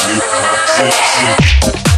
Toxic.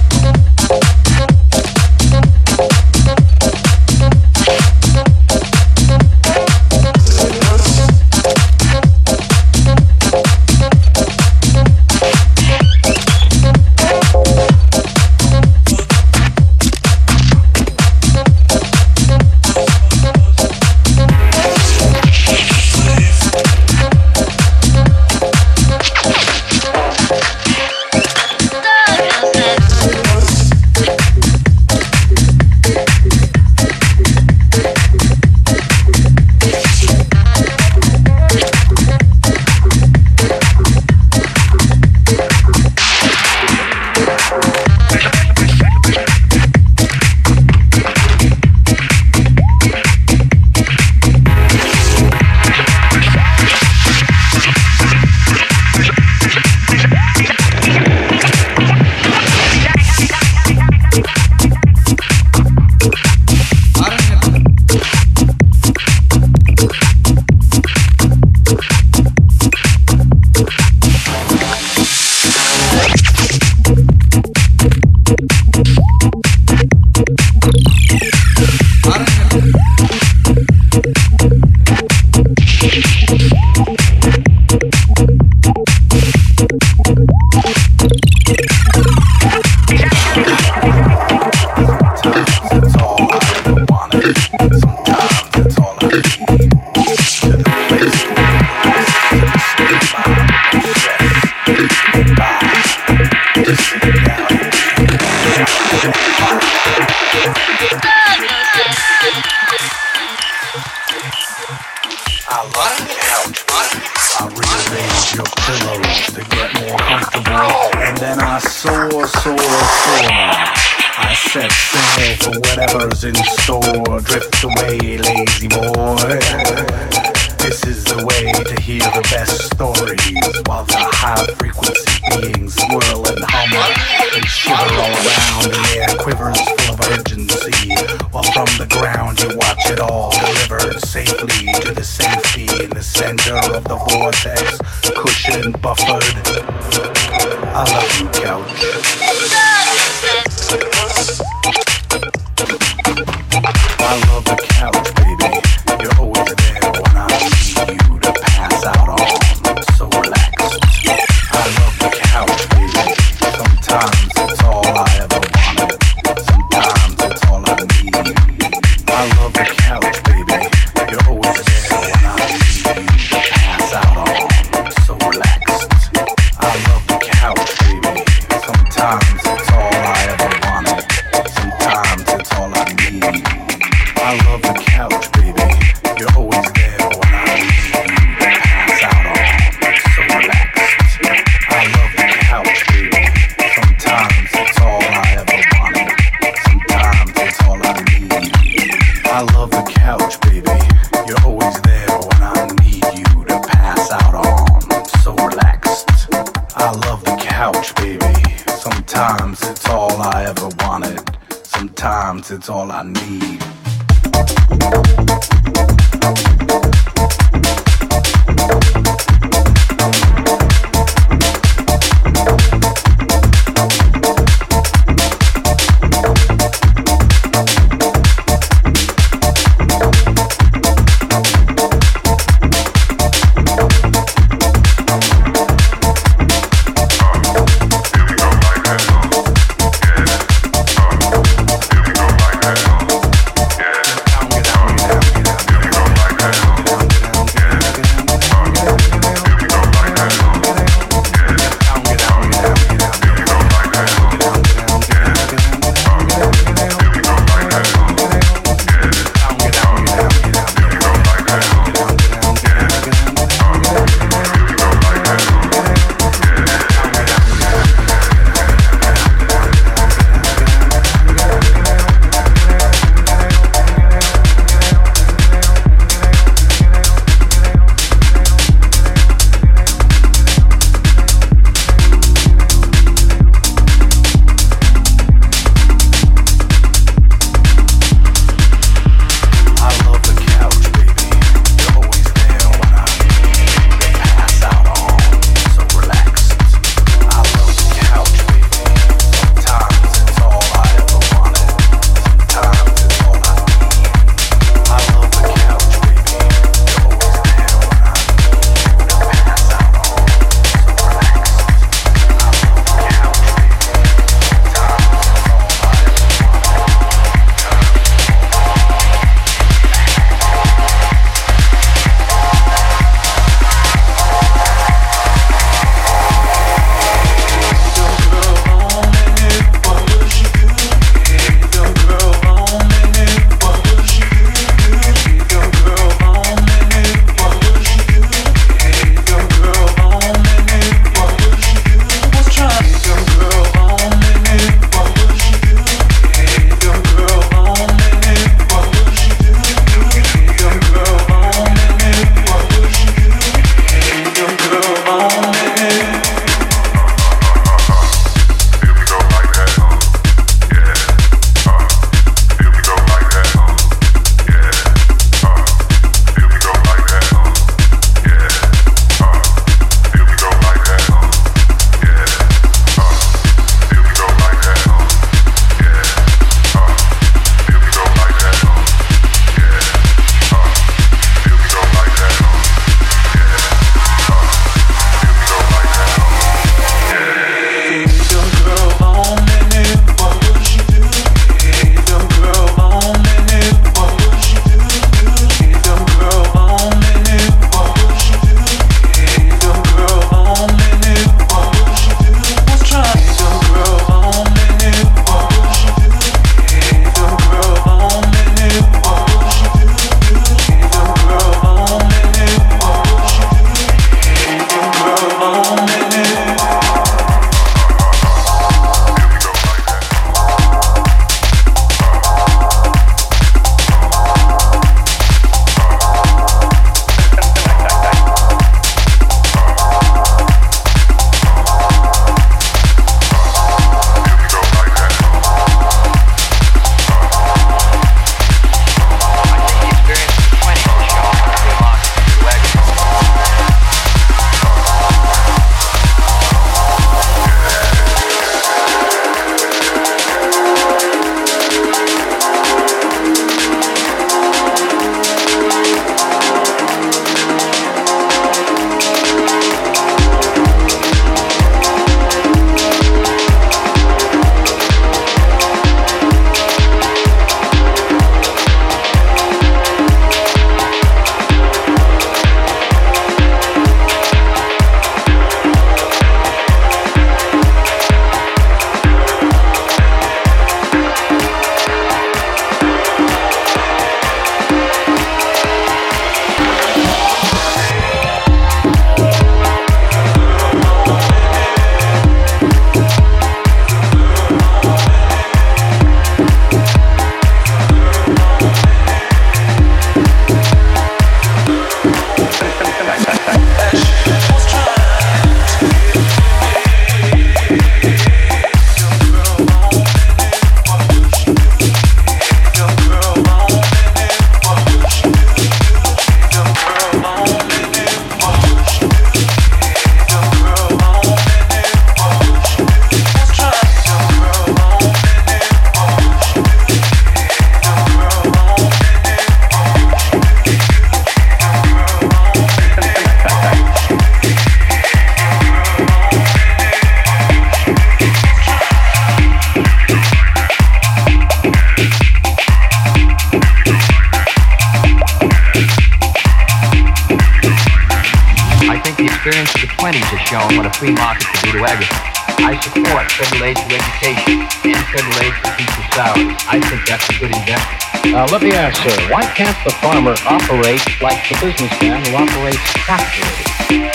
I think that's a good investment. Uh, let me ask, sir, why can't the farmer operate like the businessman who operates capitalism?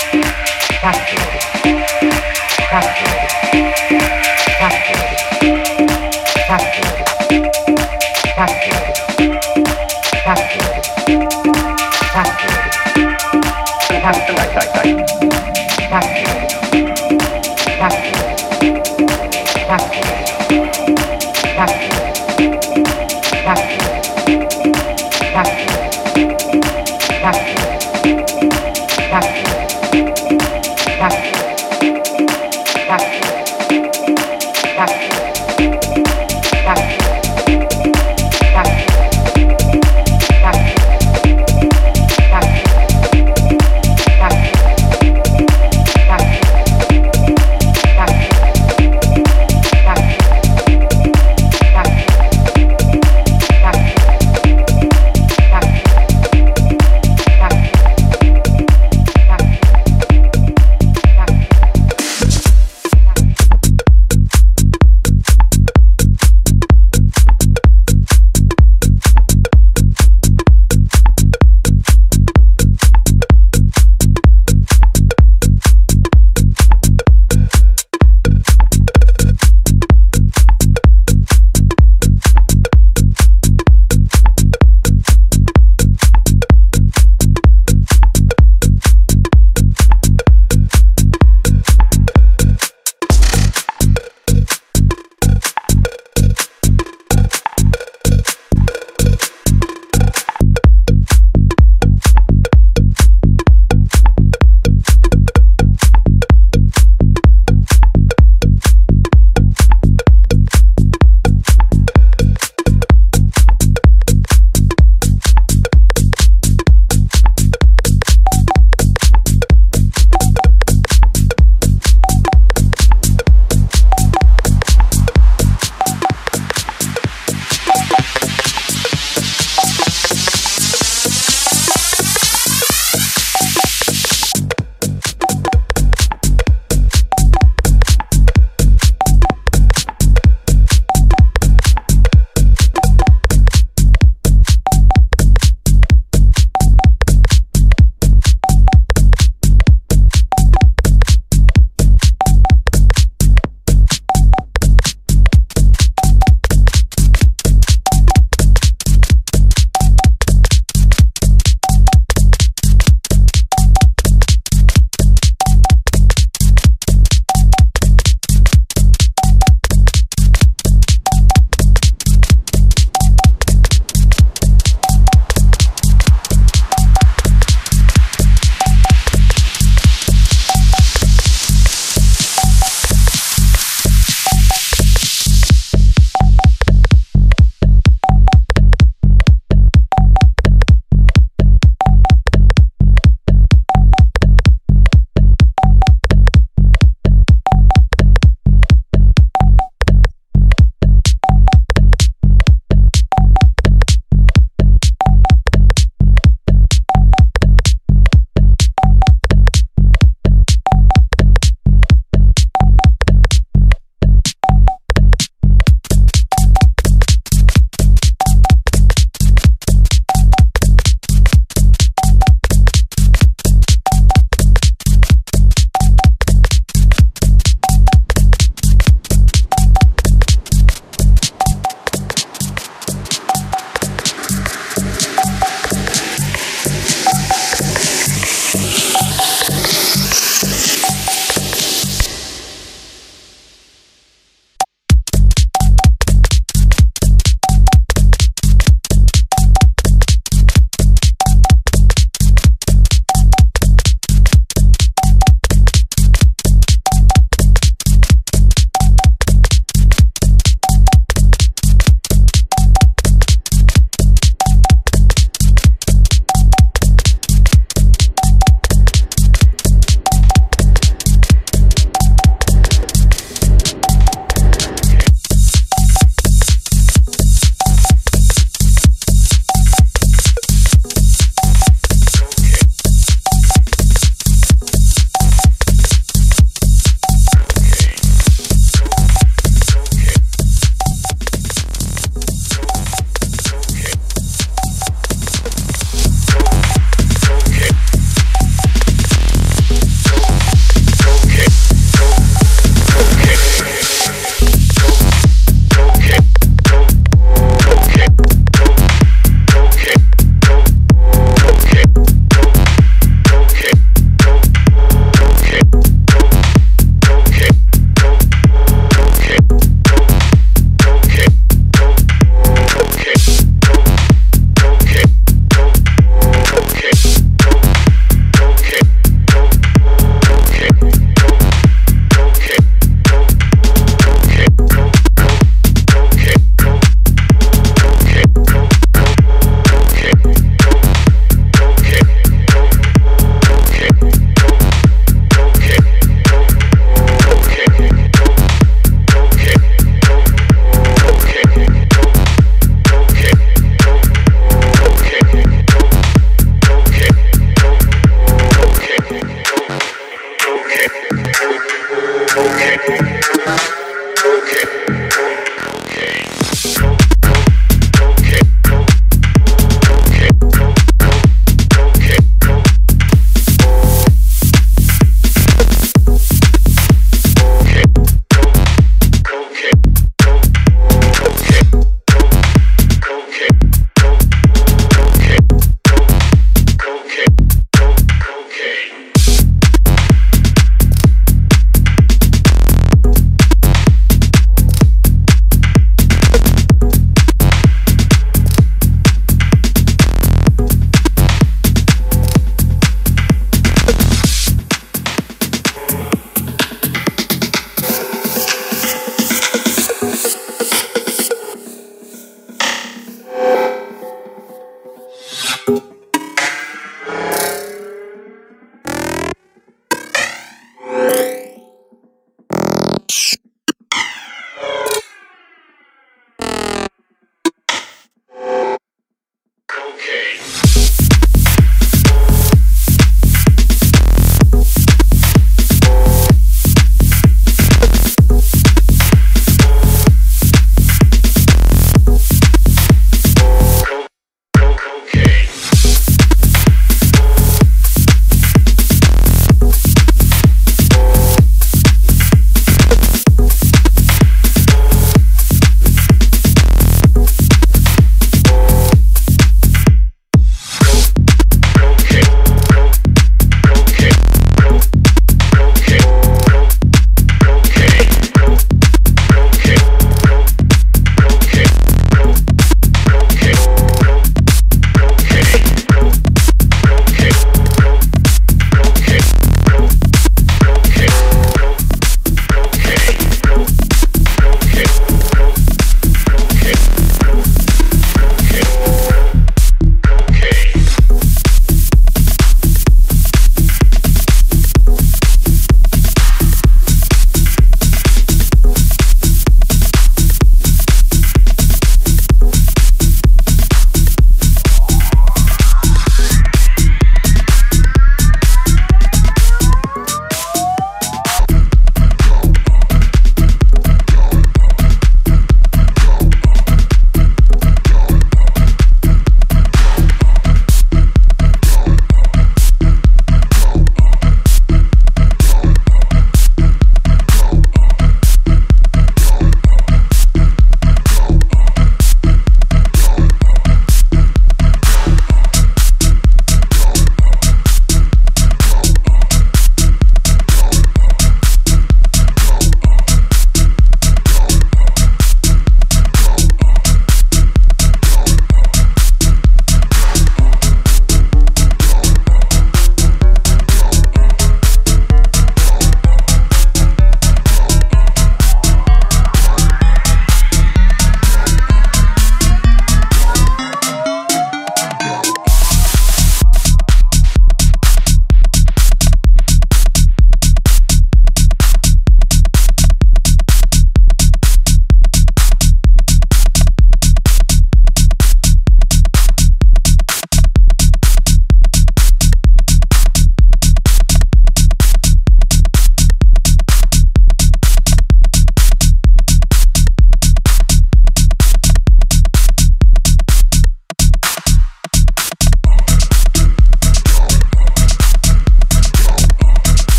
Capitalism. Capitalism.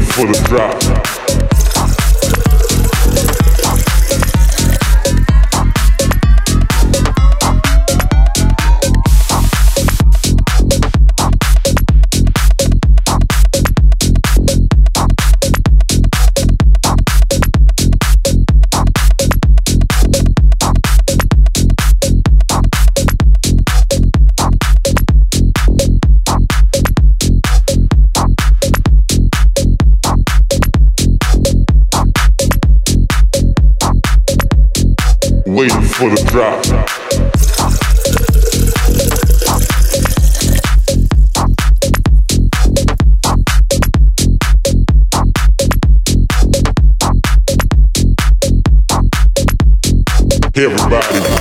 for the drop. For the drop. Everybody,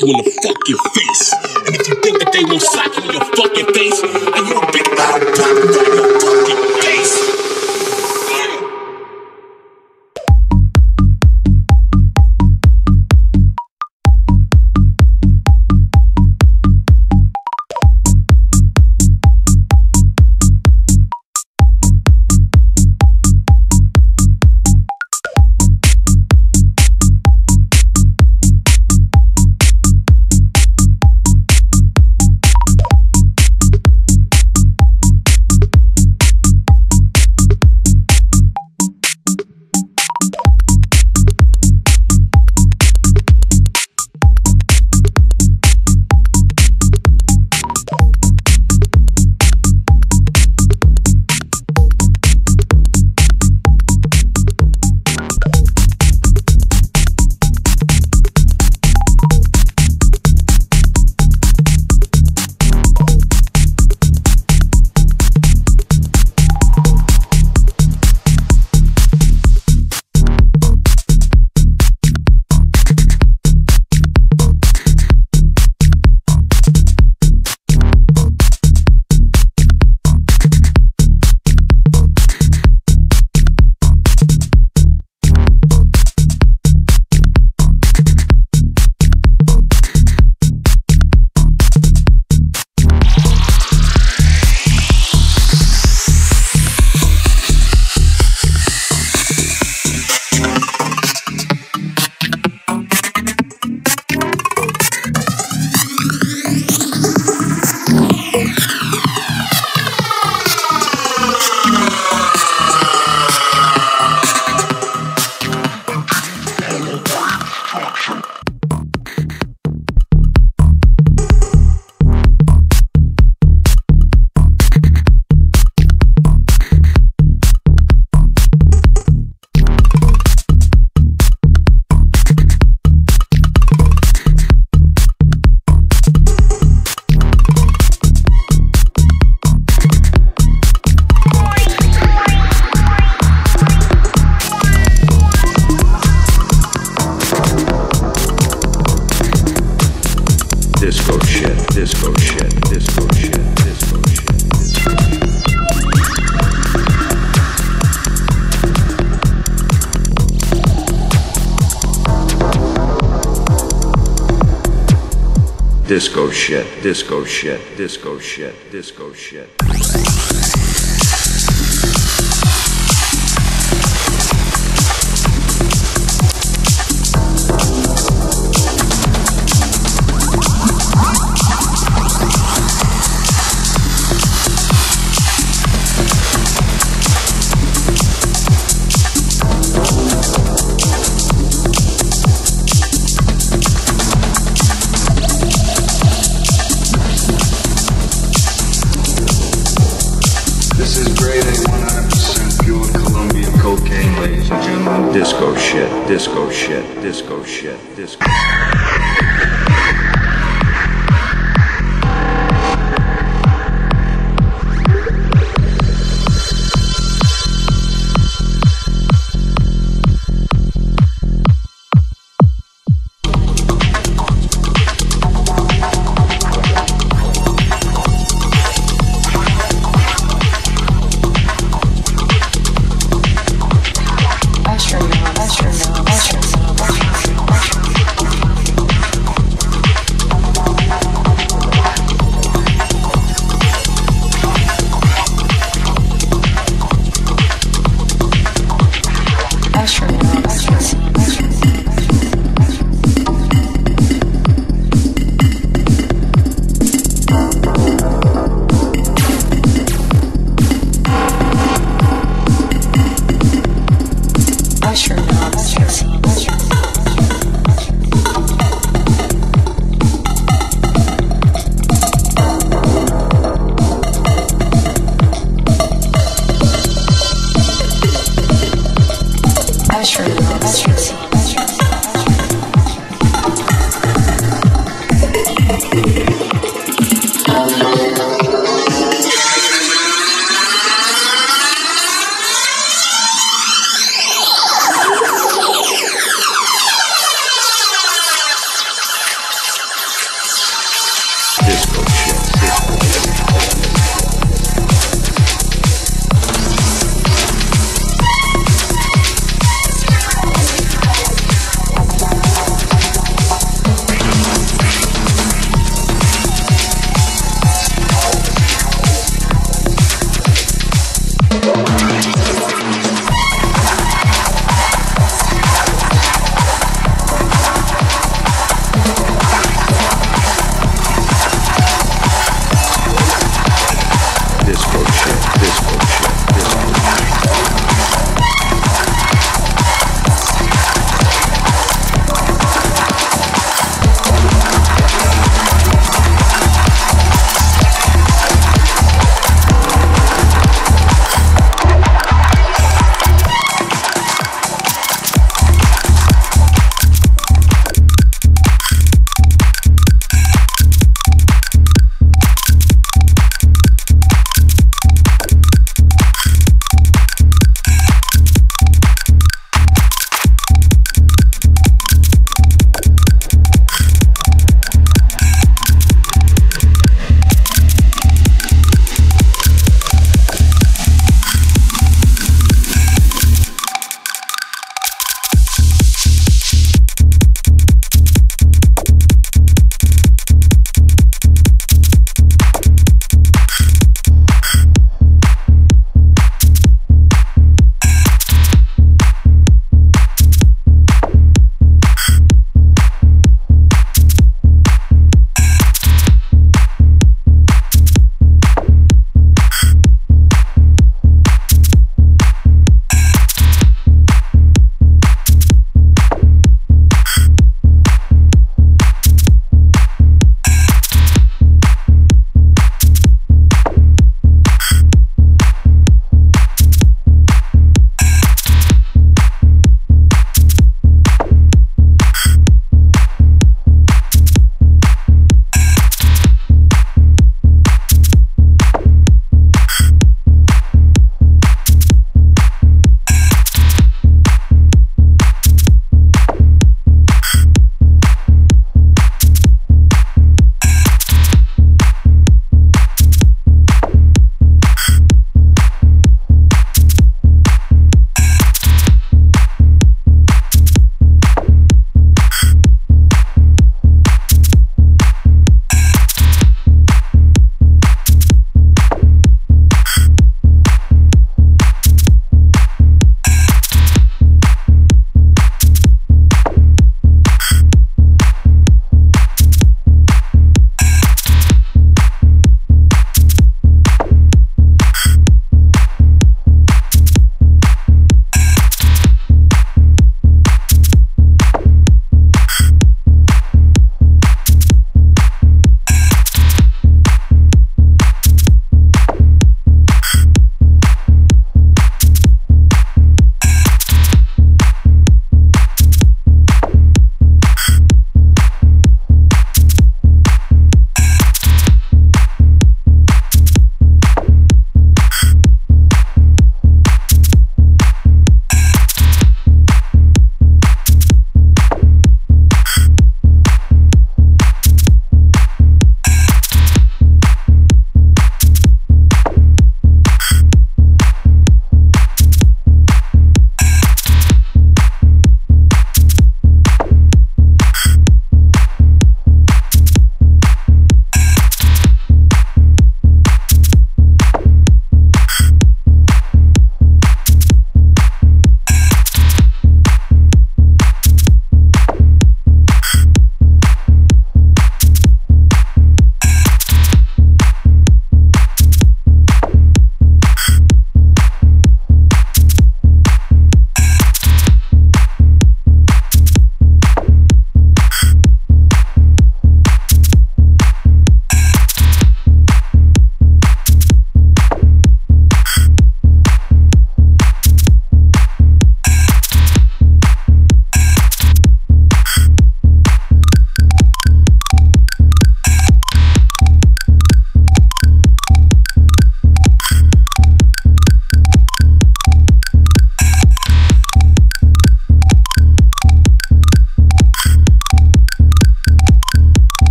you in the fucking disco shit, disco shit, disco shit, disco shit. disco shit, disco shit, disco.